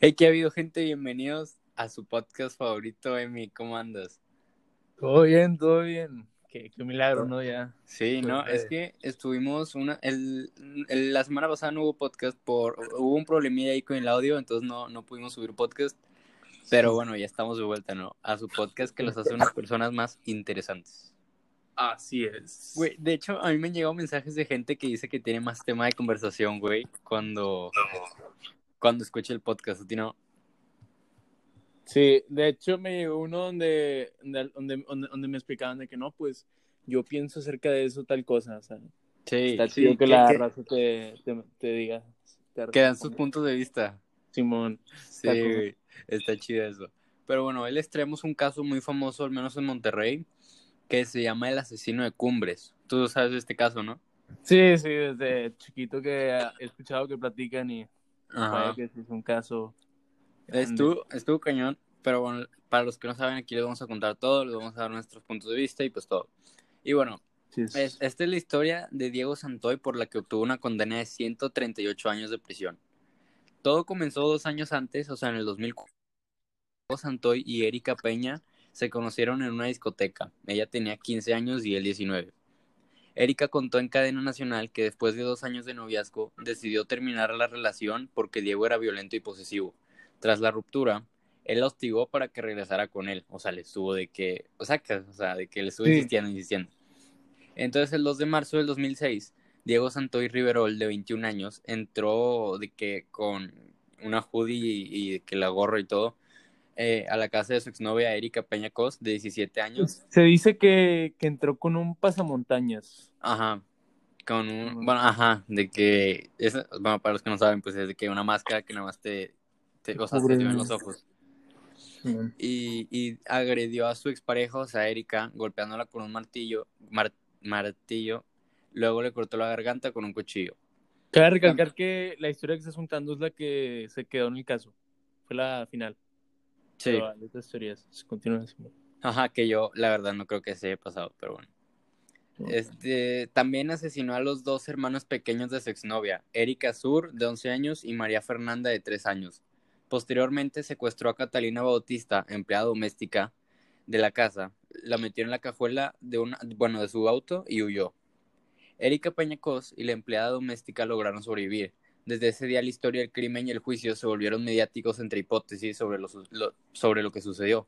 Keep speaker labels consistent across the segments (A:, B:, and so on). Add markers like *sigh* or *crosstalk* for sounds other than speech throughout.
A: Hey, que ha habido gente, bienvenidos a su podcast favorito, Emi, ¿cómo andas?
B: Todo bien, todo bien. Qué, qué milagro, ¿no? Ya.
A: Sí,
B: Pues,
A: no, es
B: eh.
A: que estuvimos una, el, el- la semana pasada no hubo podcast por, hubo un problemilla ahí con el audio, entonces no, no pudimos subir podcast, pero bueno, ya estamos de vuelta, ¿no? A su podcast que los hace unas personas más interesantes.
B: Así es.
A: Güey, de hecho, a mí me han llegado mensajes de gente que dice que tiene más tema de conversación, güey, cuando, cuando escucha el podcast, ¿a ti no?
B: Sí, de hecho me llegó uno donde, donde, donde, me explicaban de que no, pues yo pienso acerca de eso tal cosa. O sea,
A: Sí,
B: está chido que,
A: que-
B: la
A: que-
B: raza te, te, te diga. te
A: que dan sus puntos de vista.
B: Simón.
A: Sí,
B: Está
A: chido eso. Pero bueno, hoy les traemos un caso muy famoso, al menos en Monterrey, que se llama el asesino de Cumbres. Tú sabes de este caso, ¿no?
B: Sí, sí, desde chiquito que he escuchado que platican y
A: Ajá.
B: que es un caso.
A: Estuvo, estuvo cañón, pero bueno, para los que no saben, aquí les vamos a contar todo, les vamos a dar nuestros puntos de vista y pues todo. Y bueno,
B: Sí, es-
A: es- esta es la historia de Diego Santoy por la que obtuvo una condena de 138 años de prisión. Todo comenzó dos años antes, o sea, en el 2004. Diego Santoy y Erika Peña se conocieron en una discoteca. Ella tenía 15 años y él 19. Erika contó en cadena nacional que después de dos años de noviazgo decidió terminar la relación porque Diego era violento y posesivo. Tras la ruptura, él la hostigó para que regresara con él. O sea, le estuvo de que, o sea, que- o sea, de que le estuvo
B: Sí.
A: insistiendo, insistiendo. Entonces, el 2 de marzo del 2006, Diego Santoy Riverol, de 21 años, entró de que con una hoodie y, y de que la gorra y todo, eh, a la casa de su exnovia Erika Peña Cos, de 17 años.
B: Se dice que, que entró con un pasamontañas.
A: Ajá. Con un, bueno, ajá, de que, es, bueno, para los que no saben, pues es de que una máscara que nada más te, te o sea, te ven los ojos. Y, y agredió a su expareja, o sea, Erika, golpeándola con un martillo, mar- martillo, luego le cortó la garganta con un cuchillo.
B: Cabe recalcar que la historia que estás contando es la que se quedó en el caso. Fue la final.
A: Sí.
B: Pero hay otras teorías. Continúa, Simón.
A: Ajá, que yo la verdad no creo que se haya pasado, pero bueno. Este, también asesinó a los dos hermanos pequeños de su exnovia, Erika Sur, de 11 años, y María Fernanda, de 3 años. Posteriormente secuestró a Catalina Bautista, empleada doméstica de la casa, la metió en la cajuela de, una, bueno, de su auto y huyó. Erika Peñacos y la empleada doméstica lograron sobrevivir. Desde ese día la historia del crimen y el juicio se volvieron mediáticos entre hipótesis sobre lo, sobre lo que sucedió.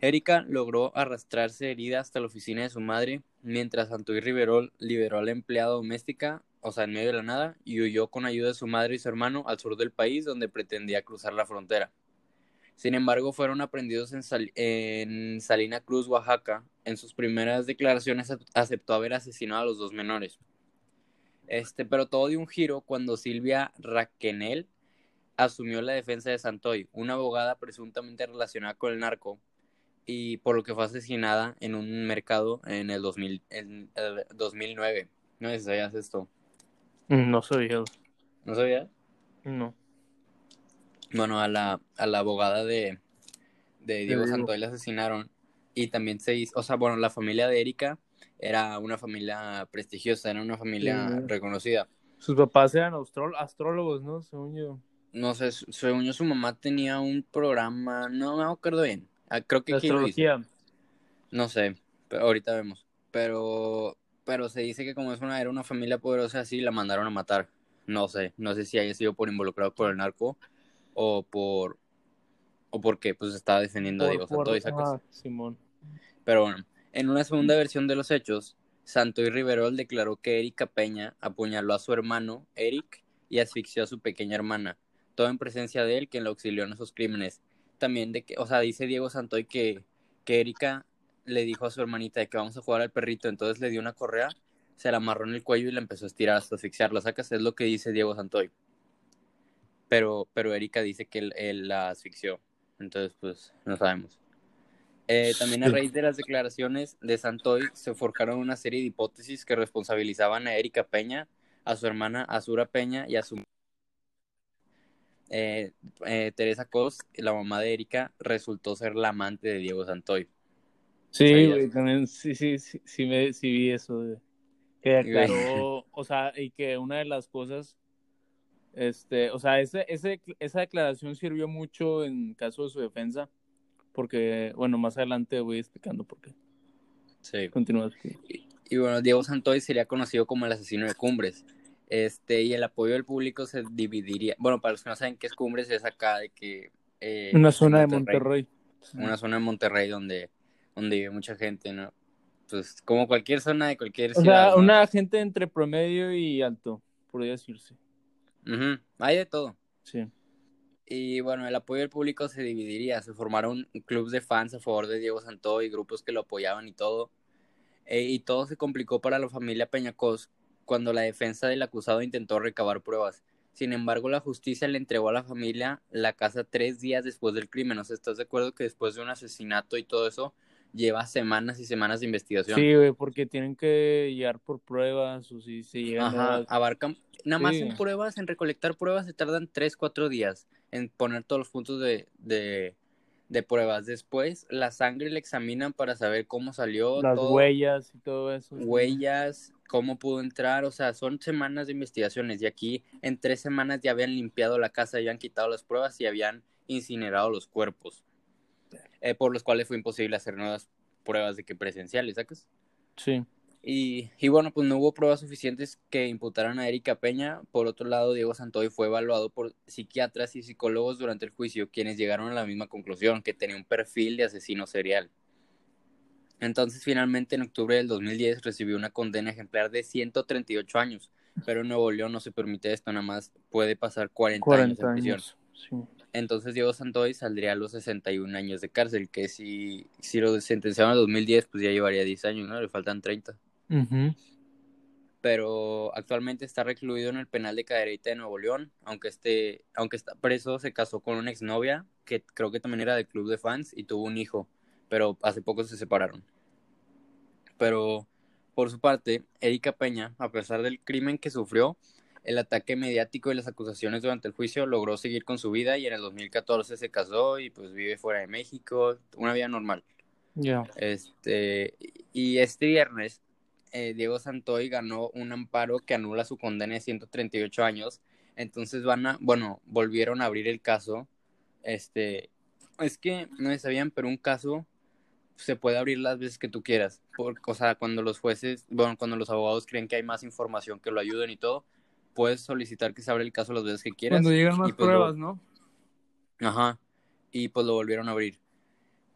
A: Erika logró arrastrarse herida hasta la oficina de su madre, mientras Santoy Riverol liberó a la empleada doméstica, o sea, en medio de la nada, y huyó con ayuda de su madre y su hermano al sur del país, donde pretendía cruzar la frontera. Sin embargo, fueron aprendidos en, Sal- en Salina Cruz, Oaxaca. En sus primeras declaraciones ac- aceptó haber asesinado a los dos menores. Este, pero todo dio un giro cuando Silvia Raquenel asumió la defensa de Santoy, una abogada presuntamente relacionada con el narco, y por lo que fue asesinada en un mercado en el, 2000, en el 2009. No sé si sabías esto.
B: No sabía.
A: ¿No sabías?
B: No.
A: Bueno, a la, a la abogada de, de Diego
B: Diego.
A: Santoy la asesinaron. Y también se hizo, o sea, bueno, la familia de Erika era una familia prestigiosa, era una familia
B: Sí.
A: reconocida.
B: Sus papás eran astró- astrólogos, ¿no? Según yo.
A: No sé, según yo, su mamá tenía un programa, no me acuerdo bien. Ah, creo que dice.
B: astrología.
A: No sé, pero ahorita vemos. Pero, pero se dice que como es una, era una familia poderosa así, la mandaron a matar. No sé, no sé si haya sido por involucrado por el narco o por o porque pues estaba defendiendo a
B: Por-
A: Diego
B: por-
A: Santoy, sacas.
B: ajá, Simón.
A: Pero bueno, en una segunda versión de los hechos, Santoy Riverol declaró que Erika Peña apuñaló a su hermano, Eric, y asfixió a su pequeña hermana, todo en presencia de él, quien lo auxilió en esos crímenes. También de que, o sea, dice Diego Santoy que, que Erika le dijo a su hermanita de que vamos a jugar al perrito, entonces le dio una correa, se la amarró en el cuello y la empezó a estirar hasta asfixiarla, sacas, es lo que dice Diego Santoy. Pero, pero Erika dice que él, él la asfixió, entonces pues no sabemos. Eh, también a raíz de las declaraciones de Santoy se forjaron una serie de hipótesis que responsabilizaban a Erika Peña, a su hermana Azura Peña y a su eh, eh, Teresa Cos, la mamá de Erika, resultó ser la amante de Diego Santoy.
B: Sí, güey, también sí, sí, sí, sí, me, sí vi eso. De, que
A: Güey.
B: aclaró, o sea, y que una de las cosas Este, o sea, ese, ese, esa declaración sirvió mucho en caso de su defensa, porque, bueno, más adelante voy explicando por qué.
A: Sí.
B: Continúa.
A: Y, y bueno, Diego Santoy sería conocido como el asesino de Cumbres. Este, y el apoyo del público se dividiría. Bueno, para los que no saben qué es Cumbres, es acá de que. eh,
B: Una zona de Monterrey.
A: Una zona de Monterrey donde, donde vive mucha gente, ¿no? Pues como cualquier zona de cualquier
B: O
A: ciudad.
B: sea,
A: ¿no?
B: una gente entre promedio y alto, podría decirse.
A: Ujú, Hay de todo.
B: Sí.
A: Y bueno, el apoyo del público se dividiría. Se formaron clubes de fans a favor de Diego Santoy, grupos que lo apoyaban y todo. Eh, y todo se complicó para la familia Peñacos cuando la defensa del acusado intentó recabar pruebas. Sin embargo, la justicia le entregó a la familia la casa tres días después del crimen. O sea, ¿estás de acuerdo que después de un asesinato y todo eso lleva semanas y semanas de investigación?
B: Sí, güey, porque tienen que llegar por pruebas o si se llegan
A: Ajá, abarcan, nada más
B: Sí.
A: en pruebas, en recolectar pruebas se tardan 3, 4 días en poner todos los puntos de, de, de pruebas. Después la sangre la examinan para saber cómo salió,
B: las
A: todo,
B: huellas y todo eso.
A: huellas, cómo pudo entrar, o sea, son semanas de investigaciones y aquí en tres semanas ya habían limpiado la casa, habían quitado las pruebas y habían incinerado los cuerpos, eh, por los cuales fue imposible hacer nuevas pruebas de que presenciales, ¿sacas?
B: Sí.
A: Y, y bueno, pues no hubo pruebas suficientes que imputaran a Erika Peña. Por otro lado, Diego Santoy fue evaluado por psiquiatras y psicólogos durante el juicio, quienes llegaron a la misma conclusión, que tenía un perfil de asesino serial. Entonces, finalmente, en octubre del 2010, recibió una condena ejemplar de 138 años, pero en Nuevo León no se permite esto, nada más puede pasar 40, años
B: 40
A: en prisión.
B: años. Sí.
A: Entonces Diego Santoy saldría a los 61 años de cárcel, que si, si lo sentenciaron en el 2010, pues ya llevaría 10 años, ¿no? Le faltan 30
B: Ujú.
A: pero actualmente está recluido en el penal de Cadereyta de Nuevo León, aunque esté, aunque está preso, se casó con una exnovia que creo que también era del club de fans y tuvo un hijo, pero hace poco se separaron. Pero por su parte, Erika Peña, a pesar del crimen que sufrió, el ataque mediático y las acusaciones durante el juicio, logró seguir con su vida y en el 2014 se casó y pues vive fuera de México, una vida normal.
B: Ya.
A: Este, y este viernes, eh, Diego Santoy ganó un amparo que anula su condena de 138 años. Entonces van a, bueno, volvieron a abrir el caso. Este, es que no sabían, pero un caso se puede abrir las veces que tú quieras. Por, o sea, cuando los jueces, bueno, cuando los abogados creen que hay más información que lo ayuden y todo, puedes solicitar que se abra el caso las veces que quieras.
B: Cuando llegan más
A: pues lo-
B: pruebas, ¿no?
A: Ajá. Y pues lo volvieron a abrir.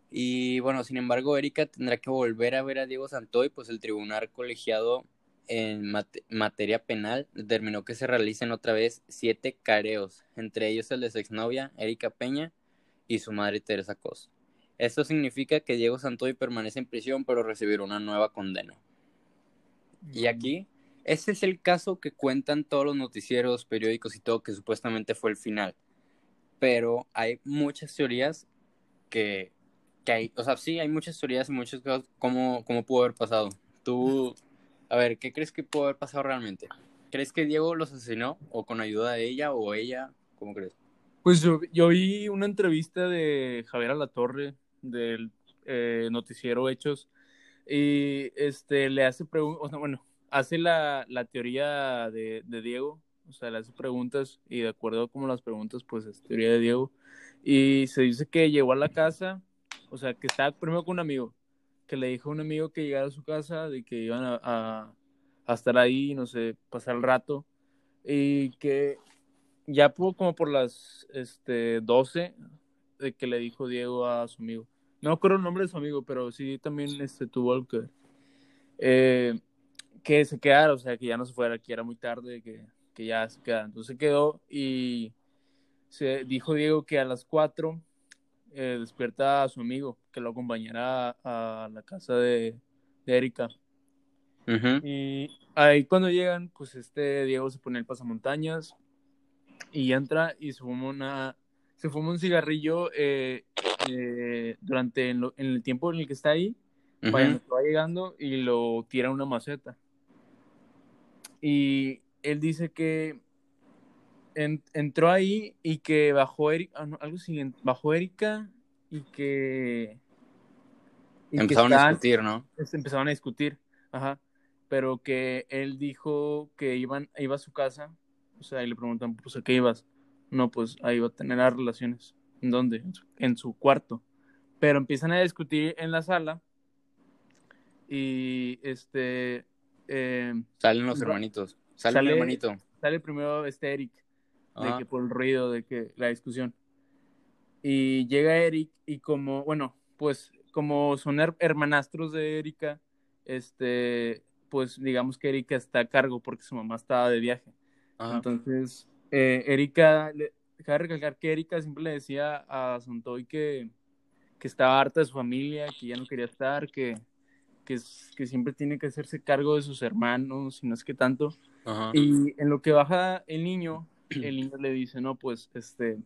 A: Y bueno, sin embargo, Erika tendrá que volver a ver a Diego Santoy, pues el tribunal colegiado en mate- materia penal determinó que se realicen otra vez siete careos, entre ellos el de su exnovia, Erika Peña, y su madre Teresa Cos. Esto significa que Diego Santoy permanece en prisión, pero recibirá una nueva condena. Y aquí, ese es el caso que cuentan todos los noticieros, periódicos y todo, que supuestamente fue el final. Pero hay muchas teorías que, que hay, o sea, sí, hay muchas teorías y muchos casos, cómo, cómo pudo haber pasado. Tú, a ver, ¿qué crees que pudo haber pasado realmente? ¿Crees que Diego los asesinó o con ayuda de ella o ella? ¿Cómo crees?
B: Pues yo, yo vi una entrevista de Javier Alatorre del eh, noticiero Hechos y este le hace preguntas, bueno, hace la, la teoría de, de Diego, o sea, le hace preguntas y de acuerdo como las preguntas, pues es teoría de Diego. Y se dice que llegó a la casa, o sea, que estaba primero con un amigo, que le dijo a un amigo que llegara a su casa, de que iban a, a, a estar ahí, no sé, pasar el rato, y que ya pudo como por las este, 12 de que le dijo Diego a su amigo. No me acuerdo el nombre de su amigo, pero sí también este, tuvo algo que ver. Eh, que se quedara, o sea, que ya no se fuera, que era muy tarde, que, que ya se quedara. Entonces se quedó y se dijo Diego que a las 4 eh, despierta a su amigo, que lo acompañara a, a la casa de, de Erika. Y ahí cuando llegan, pues este Diego se pone el pasamontañas y entra y se fuma una, se fuma un cigarrillo eh, eh, durante en, lo- en el tiempo en el que está ahí, va llegando y lo tira a una maceta. Y él dice que en- entró ahí y que bajó Erika, algo así, en- bajó Erika y que... y que
A: Empezaron a discutir, ¿no?
B: empezaron a discutir, ajá, pero que él dijo que iban, iba a su casa, O sea, y le preguntan, pues, ¿a qué ibas? No, pues, ahí iba a tener las relaciones. ¿En dónde? En su, en su cuarto. Pero empiezan a discutir en la sala y, este... eh,
A: Salen los hermanitos. Sale,
B: Sale-
A: un hermanito.
B: sale primero este Eric, de que por el ruido, de que la discusión. Y llega Eric y como, bueno, pues como son her- hermanastros de Erika, este, pues digamos que Erika está a cargo porque su mamá estaba de viaje.
A: Ajá.
B: Entonces, eh, Erika, le, cabe recalcar que Erika siempre le decía a Santoy que, que estaba harta de su familia, que ya no quería estar, que, que, es- que siempre tiene que hacerse cargo de sus hermanos, y no es que tanto.
A: Ajá.
B: Y en lo que baja el niño, el niño le dice, no, pues, este,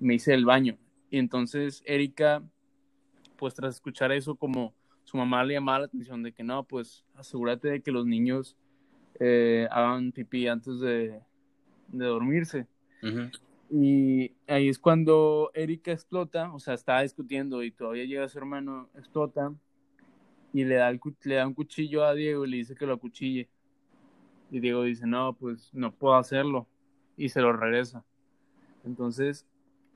B: me hice el baño. Y entonces Erika, pues tras escuchar eso, como su mamá le llamaba la atención de que no, pues asegúrate de que los niños eh, hagan pipí antes de, de dormirse. Y ahí es cuando Erika explota, o sea, estaba discutiendo y todavía llega su hermano, explota y le da, el le da un cuchillo a Diego y le dice que lo acuchille. Y Diego dice, no, pues no puedo hacerlo. Y se lo regresa. Entonces,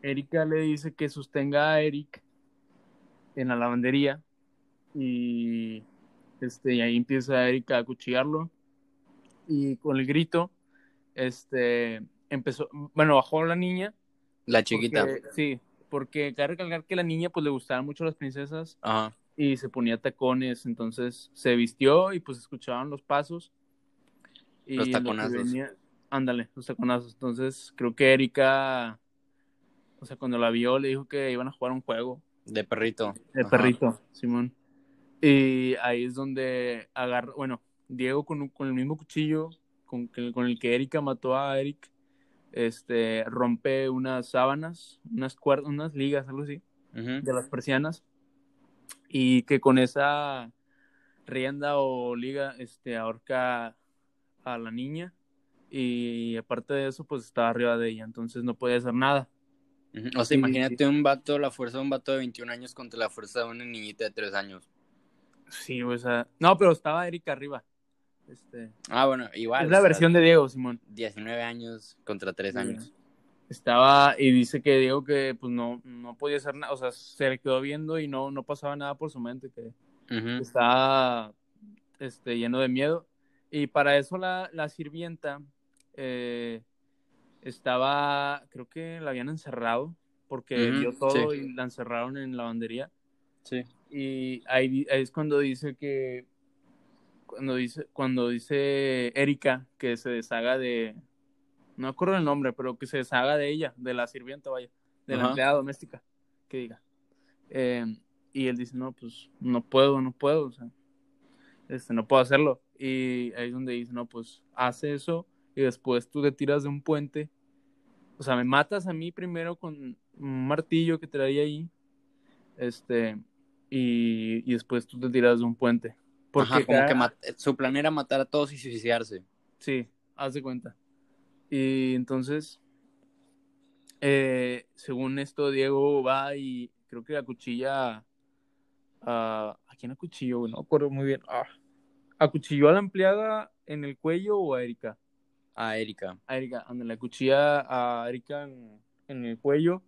B: Erika le dice que sostenga a Eric en la lavandería y, este, y ahí empieza Erika a acuchillarlo y con el grito, este, empezó, bueno, bajó la niña.
A: La chiquita.
B: porque- sí, porque cabe recalcar que la niña pues le gustaban mucho las princesas
A: Ajá.
B: Y se ponía tacones, entonces se vistió y pues escuchaban los pasos. Y
A: Los
B: lo
A: taconazos.
B: venía- ándale, los taconazos. Entonces creo que Erika, o sea, cuando la vio le dijo que iban a jugar un juego
A: De perrito.
B: de
A: Ajá.
B: perrito, Simón. Y ahí es donde agarra, bueno, Diego con, con el mismo cuchillo con, con el que Erika mató a Eric, este, rompe unas sábanas, unas unas ligas, algo así, de las persianas, y que con esa rienda o liga, este, ahorca a la niña, y aparte de eso, pues estaba arriba de ella, entonces no podía hacer nada.
A: O sea,
B: Sí,
A: imagínate un vato, la fuerza de un vato de 21 años contra la fuerza de una niñita de 3 años.
B: Sí, o sea, no, pero estaba Erika arriba. Este,
A: Ah, bueno, igual.
B: es la
A: sea,
B: versión de Diego, Simón.
A: 19 años contra 3
B: Sí.
A: años.
B: Estaba y dice que Diego que pues no, no podía hacer nada, o sea, se le quedó viendo y no, no pasaba nada por su mente, que estaba este, lleno de miedo. Y para eso la, la sirvienta eh, estaba, creo que la habían encerrado, porque
A: Ujú,
B: vio todo
A: sí.
B: y la encerraron en la lavandería.
A: Sí.
B: Y ahí, ahí es cuando dice que, cuando dice, cuando dice Erika que se deshaga de, no me acuerdo el nombre, pero que se deshaga de ella, de la sirvienta, vaya, de la empleada doméstica, que diga. Eh, y él dice, no, pues no puedo, no puedo, o sea, este, no puedo hacerlo. Y ahí es donde dice, no, pues hace eso y después tú te tiras de un puente. O sea, me matas a mí primero con un martillo que traía ahí, este, y, y después tú te tiras de un puente. Porque
A: Ajá, como
B: cada-
A: que su plan era matar a todos y suicidarse.
B: Sí, haz de cuenta. Y entonces, eh, según esto, Diego va y creo que acuchilla a... ¿A, ¿a quién acuchilló? No me acuerdo muy bien. Ah, ¿Acuchilló a la empleada en el cuello o a Erika?
A: A Erika.
B: A Erika, ándale, acuchilla a Erika en, en el cuello.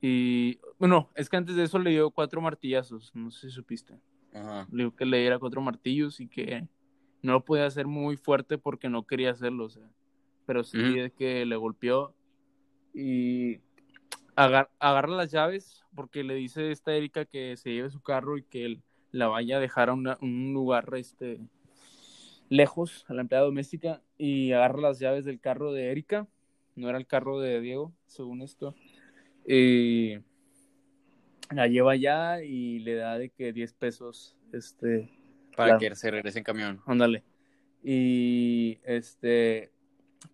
B: Y bueno, es que antes de eso le dio cuatro martillazos, no sé si supiste.
A: Ajá.
B: Le dijo que le diera cuatro martillos y que no lo podía hacer muy fuerte porque no quería hacerlo, o sea. Pero sí es que le golpeó y agar- agarra las llaves porque le dice esta Erika que se lleve su carro y que él la vaya a dejar a una- un lugar este lejos a la empleada doméstica y agarra las llaves del carro de Erika, no era el carro de Diego, según esto. Y la lleva allá y le da de que 10 pesos este
A: Para que se regrese en camión.
B: Ándale. Y este,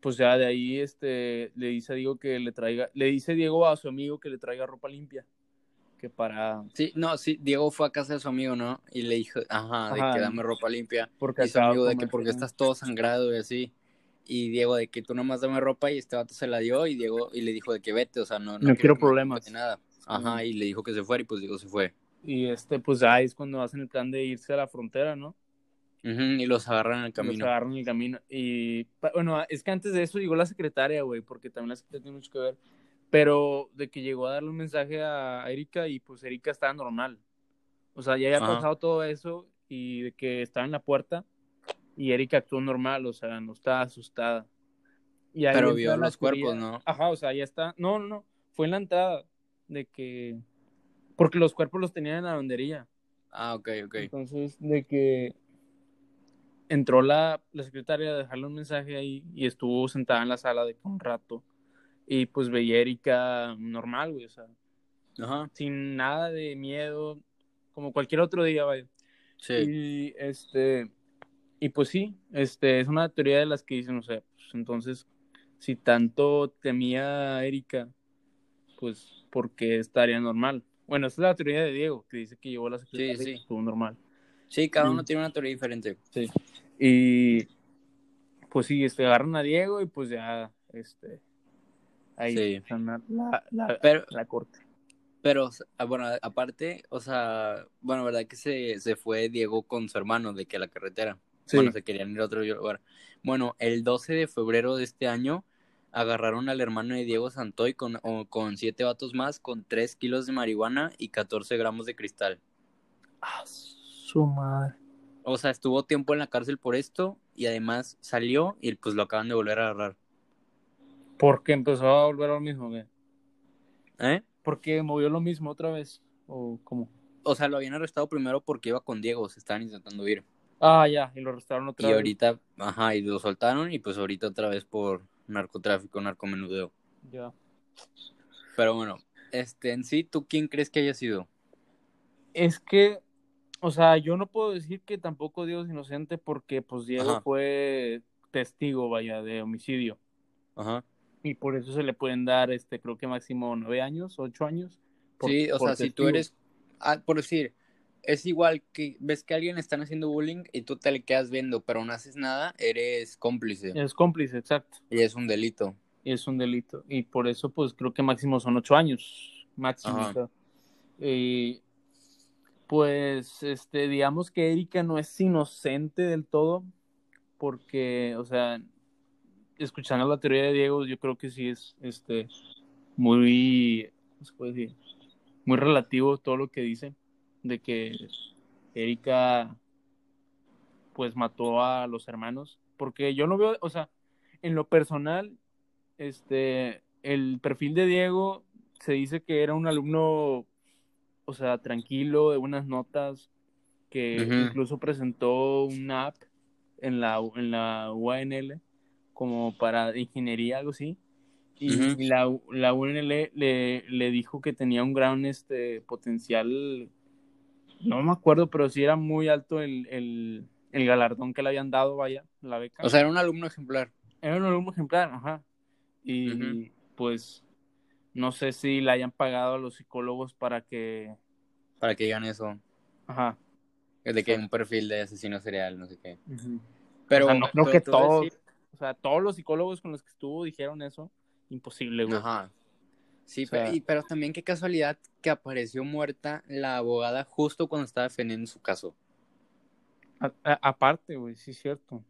B: pues ya de ahí este le dice a Diego que le traiga, le dice Diego a su amigo que le traiga ropa limpia, que para
A: Sí, no, sí, Diego fue a casa de su amigo, ¿no? Y le dijo, ajá, de
B: Ajá.
A: que dame ropa limpia.
B: porque
A: Y su amigo de que porque estás todo sangrado y así. Y Diego de que tú nomás dame ropa y este vato se la dio y Diego y le dijo de que vete, o sea, no,
B: No quiero
A: que me
B: problemas.
A: Nada. Ajá, y le dijo que se fuera y pues Diego se fue.
B: y este pues ahí es cuando hacen el plan de irse a la frontera, ¿no?
A: Ujú, y los agarran en el
B: Los
A: camino.
B: agarran en el camino. Y bueno, es que antes de eso llegó la secretaria, güey, porque también la secretaria tiene mucho que ver. Pero de que llegó a darle un mensaje a Erika y pues Erika estaba normal. O sea, ya había
A: Ajá.
B: pasado todo eso y de que estaba en la puerta y Erika actuó normal, o sea, no estaba asustada. Y ahí
A: Pero vio los cuerpos, ¿no?
B: Ajá, o sea, ya está. No, no, no. Fue en la entrada de que. Porque los cuerpos los tenían en la lavandería.
A: Ah, ok, ok.
B: Entonces, de que entró la, la secretaria a dejarle un mensaje ahí y estuvo sentada en la sala de un rato. Y pues veía a Erika normal, güey, o sea,
A: Ajá,
B: sin nada de miedo, como cualquier otro día, vaya.
A: sí.
B: Y este, y pues sí, este, es una teoría de las que dicen, o sea, pues entonces, si tanto temía a Erika, pues, ¿por qué estaría normal? Bueno, esa es la teoría de Diego, que dice que llevó la secretaria
A: sí.
B: y estuvo normal.
A: Sí, cada uno tiene una teoría diferente.
B: Sí. Y pues sí, este, agarran a Diego y pues ya, este, ahí
A: Sí.
B: la, la, la,
A: Pero,
B: la corte.
A: pero, ah, bueno, aparte, o sea, bueno, verdad que se, se fue Diego con su hermano de que a la carretera.
B: Sí.
A: Bueno, se querían ir a otro lugar. Bueno, el 12 de febrero de este año agarraron al hermano de Diego Santoy con, o- con siete vatos más, con 3 kilos de marihuana y 14 gramos de cristal.
B: Ah, su madre.
A: O sea, estuvo tiempo en la cárcel por esto y además salió y pues lo acaban de volver a agarrar.
B: Porque empezó a volver a lo mismo, ¿qué?
A: ¿Eh?
B: Porque movió lo mismo otra vez. ¿O cómo?
A: O sea, lo habían arrestado primero porque iba con Diego, se estaban intentando ir.
B: Ah, ya, y lo arrestaron otra
A: Y
B: vez.
A: ahorita, ajá, y lo soltaron y pues ahorita otra vez por narcotráfico, narcomenudeo.
B: Ya.
A: Pero bueno, este, en sí, ¿tú quién crees que haya sido?
B: Es que, o sea, yo no puedo decir que tampoco Diego es inocente porque pues Diego
A: Ajá.
B: fue testigo, vaya, de homicidio.
A: Ajá.
B: Y por eso se le pueden dar, este, creo que máximo nueve años, ocho años. por-
A: sí, o
B: por
A: sea, si tú eres, ah, por decir, es igual que ves que alguien están haciendo bullying y tú te le quedas viendo, pero no haces nada, eres cómplice.
B: Es cómplice, exacto.
A: Y es un delito.
B: Y es un delito. Y por eso, pues creo que máximo son ocho años. Máximo.
A: Ajá.
B: o sea. Y, pues, este, digamos que Erika no es inocente del todo, porque, o sea, escuchando la teoría de Diego, yo creo que sí es, este, muy, ¿cómo? Muy relativo todo lo que dice, de que Erika, pues, mató a los hermanos, porque yo no veo, o sea, en lo personal, este, el perfil de Diego se dice que era un alumno, o sea, tranquilo, de buenas notas, que incluso presentó una app en la, en la UANL como para ingeniería, algo así. Y la, la UNL le, le dijo que tenía un gran este, potencial, no me acuerdo, pero sí era muy alto el, el, el galardón que le habían dado, vaya, la beca.
A: O sea, era un alumno ejemplar.
B: Era un alumno ejemplar, ajá. Y pues no sé si le hayan pagado a los psicólogos para que,
A: Para que digan eso.
B: ajá.
A: De que un perfil de asesino serial, no sé qué. Pero
B: o sea, no creo que todos,
A: decir-
B: o sea, todos los psicólogos con los que estuvo dijeron eso. Imposible, güey.
A: Ajá. Sí,
B: O sea-
A: pero, y- pero también qué casualidad que apareció muerta la abogada justo cuando estaba defendiendo su caso.
B: A- a- aparte, güey, sí es cierto.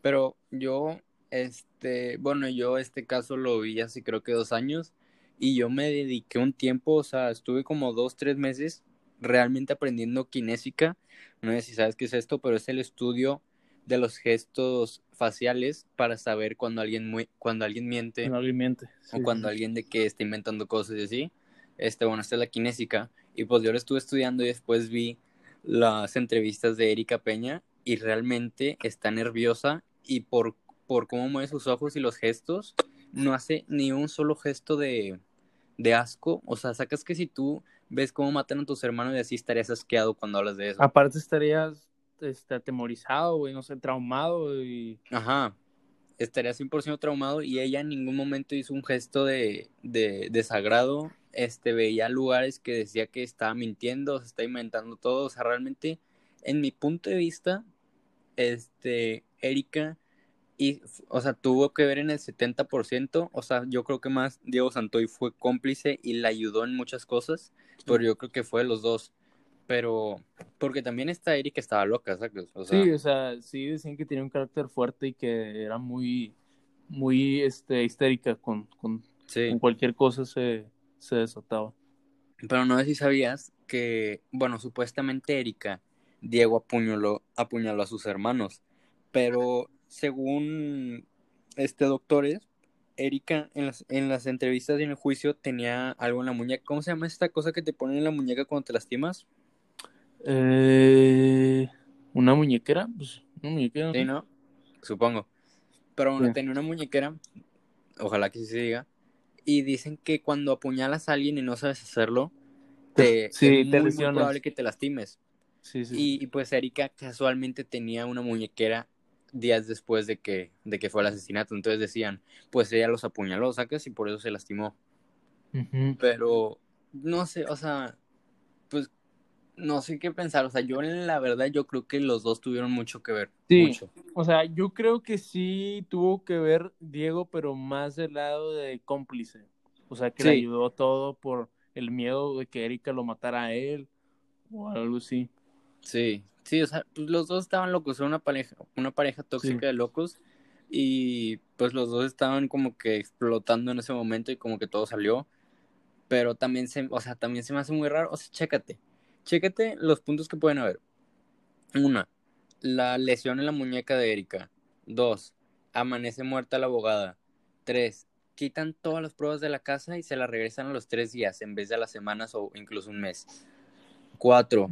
A: Pero yo, este, bueno, yo este caso lo vi hace creo que dos años y yo me dediqué un tiempo, o sea, estuve como dos, tres meses realmente aprendiendo kinésica. No sé si sabes qué es esto, pero es el estudio de los gestos faciales para saber cuando alguien, mue- cuando alguien miente.
B: Finalmente.
A: o cuando alguien de que está inventando cosas y así. Este, bueno, esta es la kinésica. Y pues yo lo estuve estudiando y después vi las entrevistas de Erika Peña y realmente está nerviosa y por, por cómo mueve sus ojos y los gestos, no hace ni un solo gesto de, de asco. O sea, sacas que si tú ves cómo matan a tus hermanos y así estarías asqueado cuando hablas de eso.
B: Aparte estarías este, atemorizado, güey, no sé, traumado y...
A: Ajá. Estaría 100% traumado y ella en ningún momento hizo un gesto de, de desagrado. Este, veía lugares que decía que estaba mintiendo, se está inventando todo. O sea, realmente, en mi punto de vista, este, Erika, y, o sea, tuvo que ver en el 70%. O sea, yo creo que más Diego Santoy fue cómplice y la ayudó en muchas cosas, pero yo creo que fue de los dos. pero porque también esta Erika estaba loca, ¿sabes? O
B: sea, sí, o sea, sí decían que tenía un carácter fuerte y que era muy, muy este, histérica con, con, cualquier cosa se, se desataba.
A: Pero no sé si sabías que, bueno, supuestamente Erika, Diego apuñaló, apuñaló a sus hermanos, pero según este doctores, Erika en las, en las entrevistas y en el juicio tenía algo en la muñeca. ¿Cómo se llama esta cosa que te ponen en la muñeca cuando te lastimas?
B: Eh, ¿Una muñequera? Pues, una muñequera.
A: Sí, ¿no? Supongo. Pero bueno, tenía una muñequera, ojalá que sí se diga, y dicen que cuando apuñalas a alguien y no sabes hacerlo, te, sí, es muy, probable que te lastimes. Sí, sí. Y, y, pues Erika casualmente tenía una muñequera días después de que, de que fue el asesinato. Entonces decían, pues ella los apuñaló, ¿sacas? Y por eso se lastimó. Pero, no sé, o sea, pues no sé qué pensar. O sea, yo la verdad, yo creo que los dos tuvieron mucho que ver.
B: Sí, o sea, yo creo que sí tuvo que ver Diego, pero más del lado de cómplice. O sea, que le ayudó todo por el miedo de que Erika lo matara a él o algo así.
A: Sí, Sí, o sea, pues los dos estaban locos, era una pareja, una pareja tóxica de locos y pues los dos estaban como que explotando en ese momento y como que todo salió, pero también se, o sea, también se me hace muy raro, o sea, chécate, chécate los puntos que pueden haber. Una, la lesión en la muñeca de Erika. Dos, amanece muerta la abogada. Tres, quitan todas las pruebas de la casa y se la regresan a los tres días en vez de a las semanas o incluso un mes. Cuatro,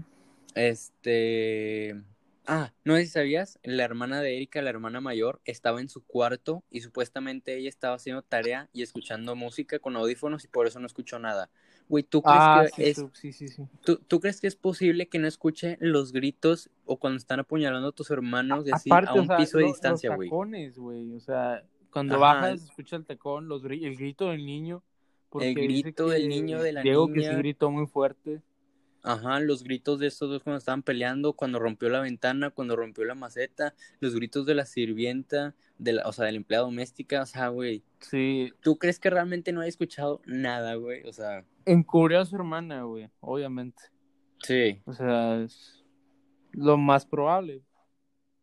A: este. Ah, no sé si sabías, la hermana de Erika, la hermana mayor, estaba en su cuarto y supuestamente ella estaba haciendo tarea y escuchando música con audífonos y por eso no escuchó nada. Güey, ¿tú crees ah, que es sí, sí, sí. ¿tú, crees que es posible que no escuche los gritos o cuando están apuñalando a tus hermanos de así, a un piso de distancia, güey?
B: güey, o sea, cuando bajas escucha el tacón, los el grito del niño,
A: el grito del niño de la
B: Diego que sí gritó muy fuerte.
A: Ajá, los gritos de estos dos cuando estaban peleando, cuando rompió la ventana, cuando rompió la maceta, los gritos de la sirvienta, de la, o sea, de la empleada doméstica, o sea, güey.
B: Sí.
A: ¿Tú crees que realmente no haya escuchado nada, güey? O sea.
B: Encubrió a su hermana, güey, obviamente.
A: Sí.
B: O sea, es lo más probable.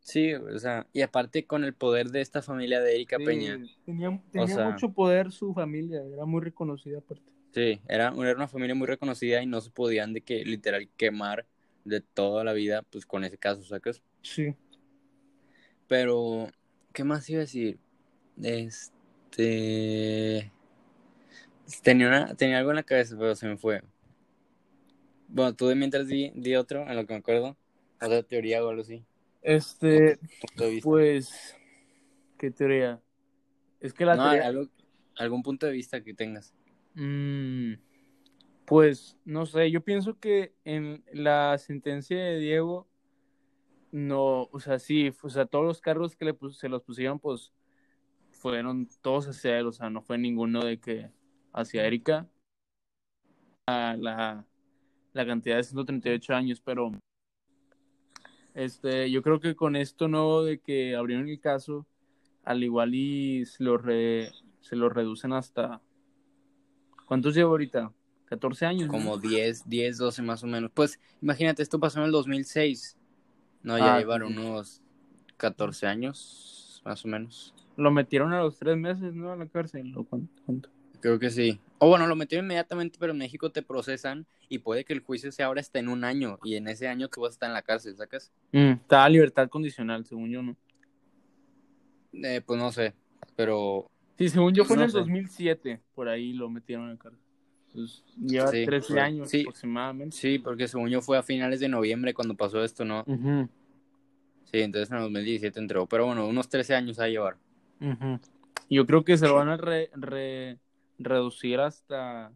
A: Sí, o sea, y aparte con el poder de esta familia de Erika Peña.
B: Tenía, tenía mucho poder su familia, era muy reconocida aparte.
A: Sí, era, era una familia muy reconocida y no se podían de que literal quemar de toda la vida, pues con ese caso, ¿sacas?
B: Sí.
A: Pero, ¿qué más iba a decir? Este. Tenía, una, tenía algo en la cabeza, pero se me fue. Bueno, tú de mientras di, di otro, en lo que me acuerdo. Otra teoría o algo así.
B: Este. Pues. ¿Qué teoría? Es que la
A: no, teoría... algún punto de vista que tengas.
B: Mm, pues no sé, yo pienso que en la sentencia de Diego, no, o sea, sí, o sea, todos los cargos que se los pusieron, pues fueron todos hacia él, o sea, no fue ninguno de que hacia Erika. La, la, la cantidad de 138 años, pero este, yo creo que con esto nuevo de que abrieron el caso, al igual y se lo, se lo reducen hasta ¿Cuántos llevo ahorita? 14 años.
A: Como 10, 10, 12 más o menos. Pues imagínate, esto pasó en el 2006. No, ya ah, llevaron unos 14 años, más o menos.
B: Lo metieron a los tres meses, ¿no? A la cárcel. ¿o cuánto?
A: Creo que sí. O bueno, lo metieron inmediatamente, pero en México te procesan y puede que el juicio sea ahora hasta en un año. Y en ese año tú vas a estar en la cárcel, ¿sacas?
B: Mm, está a libertad condicional, según yo, ¿no?
A: Eh, pues no sé, pero
B: Sí, según yo fue en el 2007, por ahí lo metieron en. Entonces, lleva 13 años aproximadamente.
A: Sí, porque según yo fue a finales de noviembre cuando pasó esto, ¿no? Sí, entonces en el 2017 entró. Pero bueno, unos 13 años a llevar.
B: Yo creo que se lo van a reducir hasta.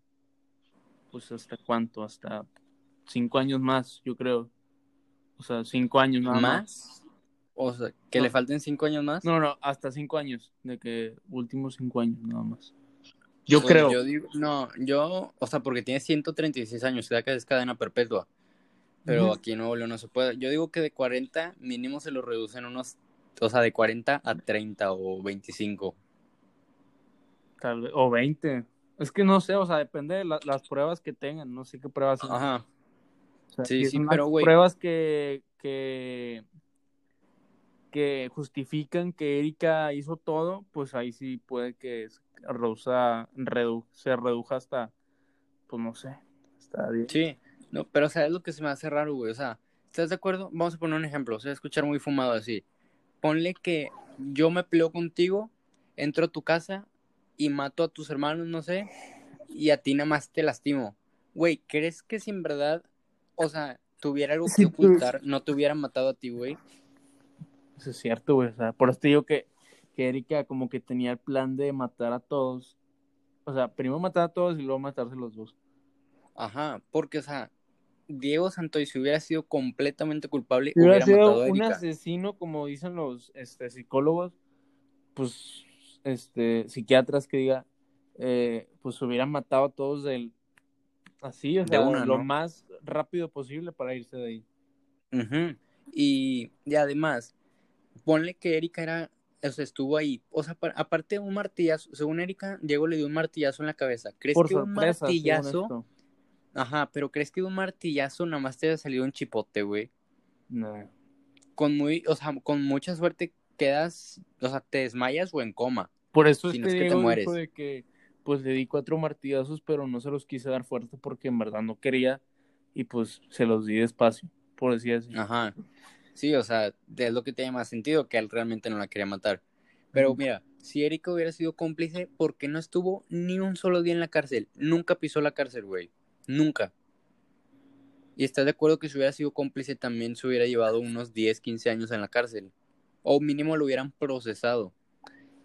B: Pues hasta cuánto? Hasta 5 años más, yo creo. O sea, 5 años
A: más. ¿Más? O sea, que le falten cinco años más.
B: No, no, hasta cinco años, de que últimos cinco años nada más. Yo pues creo.
A: Yo digo, no, yo, o sea, porque tiene 136 años, sea que es cadena perpetua. Pero aquí en Nuevo León no se puede. Yo digo que de 40 mínimo se lo reducen unos, o sea, de 40 a 30 o 25.
B: Tal vez, o 20. Es que no sé, o sea, depende de las pruebas que tengan, no sé qué pruebas.
A: Ajá.
B: O sea,
A: Sí, sí, pero, güey.
B: pruebas que, que, que justifican que Erika hizo todo, pues ahí sí puede que Rosa redu se reduja hasta, pues no sé, está bien.
A: Sí, no, pero ¿sabes lo que se me hace raro, güey? O sea, ¿estás de acuerdo? Vamos a poner un ejemplo, o sea, escuchar muy fumado así. Ponle que yo me peleo contigo, entro a tu casa y mato a tus hermanos, no sé, y a ti nada más te lastimo. Güey, ¿crees que si en verdad, o sea, tuviera algo que
B: pues.
A: ocultar, no te hubiera matado a ti, güey?
B: Eso es cierto, güey. O sea, por eso te digo que, que Erika como que tenía el plan de matar a todos. O sea, primero matar a todos y luego matarse los dos.
A: Ajá, porque, o sea, Diego Santoy, si hubiera sido completamente culpable,
B: Si hubiera
A: hubiera
B: sido
A: matado a
B: un asesino, como dicen los este, psicólogos, pues, este, psiquiatras que diga, eh, pues hubieran matado a todos del, así, o sea,
A: una,
B: lo
A: ¿no?
B: más rápido posible para irse de ahí.
A: Y, y además, ponle que Erika era, o sea, estuvo ahí. O sea, pa- aparte de un martillazo, según Erika, Diego le dio un martillazo en la cabeza. ¿Crees
B: Por
A: que un
B: sorpresa,
A: martillazo? Ajá, pero ¿crees que de un martillazo nada más te haya salido un chipote, güey?
B: No.
A: Con muy, o sea, con mucha suerte quedas, o sea, te desmayas o en coma.
B: Por eso
A: Si
B: es
A: no
B: que
A: es que te mueres.
B: dijo de que pues le di cuatro martillazos, pero no se los quise dar fuerte porque en verdad no quería y pues se los di despacio, por decir así.
A: Ajá. Sí, o sea, es lo que tiene más sentido que él realmente no la quería matar. Pero mira, si Erika hubiera sido cómplice, ¿por qué no estuvo ni un solo día en la cárcel? Nunca pisó la cárcel, güey. Nunca. Y estás de acuerdo que si hubiera sido cómplice también se hubiera llevado unos 10, 15 años en la cárcel. O mínimo lo hubieran procesado.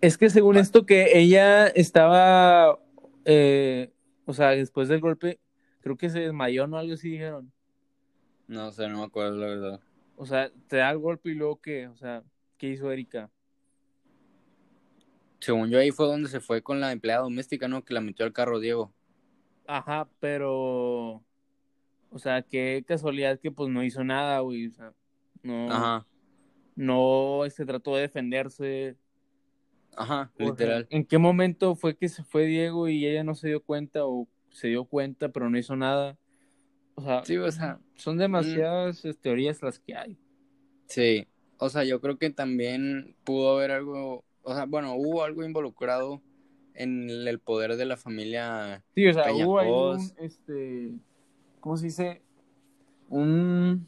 B: Es que según
A: Pa-
B: esto que ella estaba, eh, o sea, después del golpe, creo que se desmayó, ¿no? Algo así dijeron.
A: No sé, no me acuerdo la verdad.
B: O sea, te da el golpe y luego qué, o sea, ¿qué hizo Erika?
A: Según yo ahí fue donde se fue con la empleada doméstica, ¿no? Que la metió al carro Diego.
B: Ajá, pero, o sea, qué casualidad que pues no hizo nada, güey, o sea, no,
A: Ajá,
B: no, se trató de defenderse.
A: ajá,
B: O sea,
A: literal.
B: ¿En qué momento fue que se fue Diego y ella no se dio cuenta o se dio cuenta pero no hizo nada? O sea,
A: Sí, o sea,
B: son demasiadas eh, teorías las que hay.
A: Sí, o sea, yo creo que también pudo haber algo, o sea, bueno, hubo algo involucrado en el poder de la familia.
B: Sí, o sea, hubo ahí un,
A: Cos.
B: este, ¿cómo se dice? Un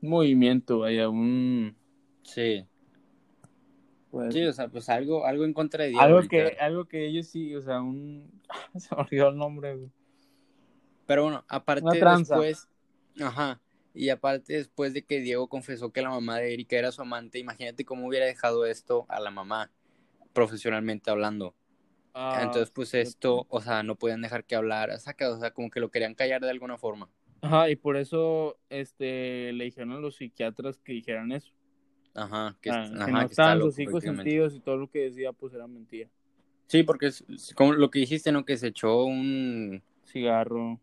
B: movimiento, vaya, un...
A: Sí,
B: pues,
A: sí, o sea, pues algo, algo en contra de Diego.
B: algo, que, algo que ellos sí, o sea, un... *laughs* se me olvidó el nombre, güey.
A: Pero bueno, aparte después, ajá, y aparte después de que Diego confesó que la mamá de Erika era su amante, imagínate cómo hubiera dejado esto a la mamá, profesionalmente hablando.
B: Ah,
A: Entonces, pues esto, o sea, no podían dejar que hablara, saca, o sea, como que lo querían callar de alguna forma.
B: Ajá, y por eso, este, le dijeron a los psiquiatras que dijeran eso.
A: Ajá, que,
B: Ah, que no
A: que está
B: estaban
A: loco,
B: sus cinco sentidos y todo lo que decía, pues era mentira.
A: Sí, porque es, es como lo que dijiste, ¿no? Que se echó un...
B: Cigarro.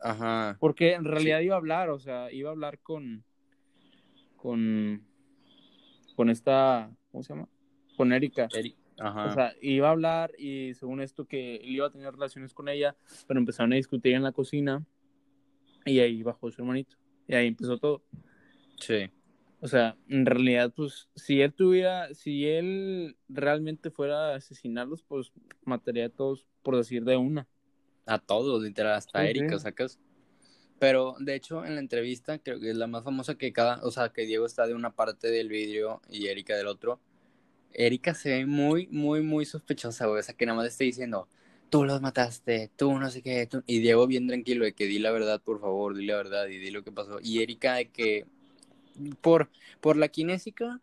A: Ajá,
B: Porque en realidad iba a hablar, o sea, iba a hablar con. con. con esta. ¿Cómo se llama? Con Erika.
A: Eri- ajá,
B: O sea, iba a hablar y según esto que él iba a tener relaciones con ella, pero empezaron a discutir en la cocina y ahí bajó su hermanito. Y ahí empezó todo.
A: sí,
B: O sea, en realidad, pues, si él tuviera, si él realmente fuera a asesinarlos, pues mataría a todos, por decir de una.
A: A todos, literal, hasta
B: Sí,
A: Erika, sacas. Pero, de hecho, en la entrevista, creo que es la más famosa que cada, o sea, que Diego está de una parte del vidrio y Erika del otro. Erika se ve muy, muy, muy sospechosa, güey, o sea, que nada más esté diciendo, tú los mataste, tú no sé qué, tú... y Diego bien tranquilo de que di la verdad, por favor, di la verdad y di lo que pasó. Y Erika de que, por, por la kinésica,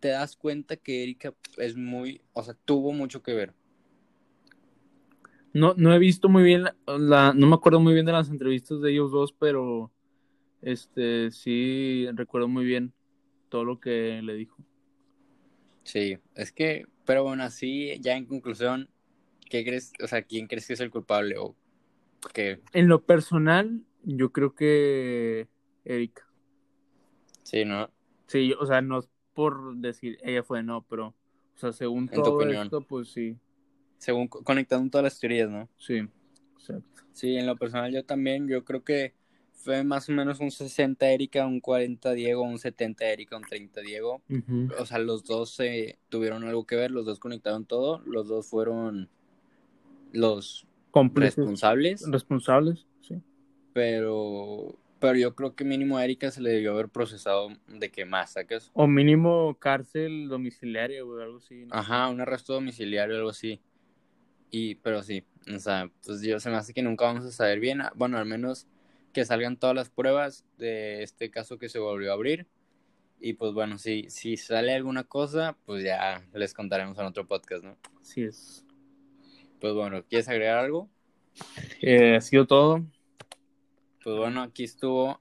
A: te das cuenta que Erika es muy, o sea, tuvo mucho que ver.
B: No, no he visto muy bien la, la- no me acuerdo muy bien de las entrevistas de ellos dos, pero este sí recuerdo muy bien todo lo que le dijo.
A: Sí, es que, pero bueno, así, ya en conclusión, ¿qué crees, o sea, quién crees que es el culpable o qué?
B: En lo personal, yo creo que Erika.
A: Sí, ¿no?
B: Sí, o sea, no es por decir ella fue, no, pero, o sea, según todo esto, pues sí,
A: Según co- conectando todas las teorías, ¿no?
B: sí, exacto.
A: Sí, en lo personal yo también, yo creo que Fue más o menos un 60 Erika, un 40 Diego, un 70 Erika, un 30 Diego. O sea, los dos tuvieron algo que ver, los dos conectaron todo, los dos fueron los responsables.
B: Responsables, sí.
A: Pero, pero yo creo que mínimo a Erika se le debió haber procesado de que más, ¿sacas?
B: O mínimo cárcel domiciliaria, o algo así.
A: Ajá, un arresto domiciliario, algo así. Y, pero sí, o sea, pues yo se me hace que nunca vamos a saber bien. Bueno, al menos que salgan todas las pruebas de este caso que se volvió a abrir. Y pues bueno, si, si sale alguna cosa, pues ya les contaremos en otro podcast, ¿no?
B: Así es.
A: Pues bueno, ¿quieres agregar algo?
B: Eh, ha sido todo.
A: Pues bueno, aquí estuvo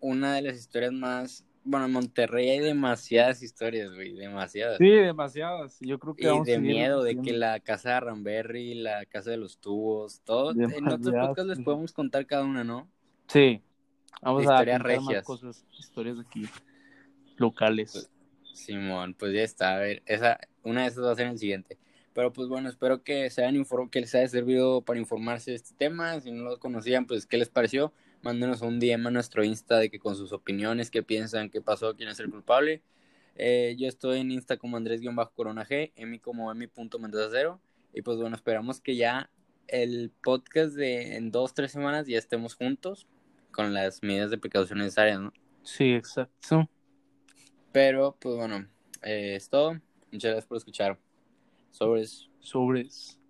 A: una de las historias más. Bueno, en Monterrey hay demasiadas historias, güey, demasiadas.
B: Sí, demasiadas. Yo creo que.
A: Y de miedo, de que la casa de Ramberry, la casa de los tubos, todo. En otros podcasts les podemos contar cada una, ¿no?
B: Sí. Vamos a historias regias. cosas, historias aquí locales.
A: Pues, Simón, pues ya está. A ver, esa, una de esas va a ser el siguiente. Pero pues bueno, espero que, se hayan que les haya servido para informarse de este tema. Si no lo conocían, pues ¿qué les pareció? Mándenos un DM a nuestro Insta de que con sus opiniones, qué piensan, qué pasó, quién es el culpable. Eh, yo estoy en Insta como Andrés-Corona G, Emi como Emi.mendoza0. Y pues bueno, esperamos que ya el podcast de en dos, tres semanas ya estemos juntos con las medidas de precaución necesarias, ¿no?
B: Sí, exacto.
A: Pero, pues bueno, eh, es todo. Muchas gracias por escuchar. Sobres.
B: Sobres.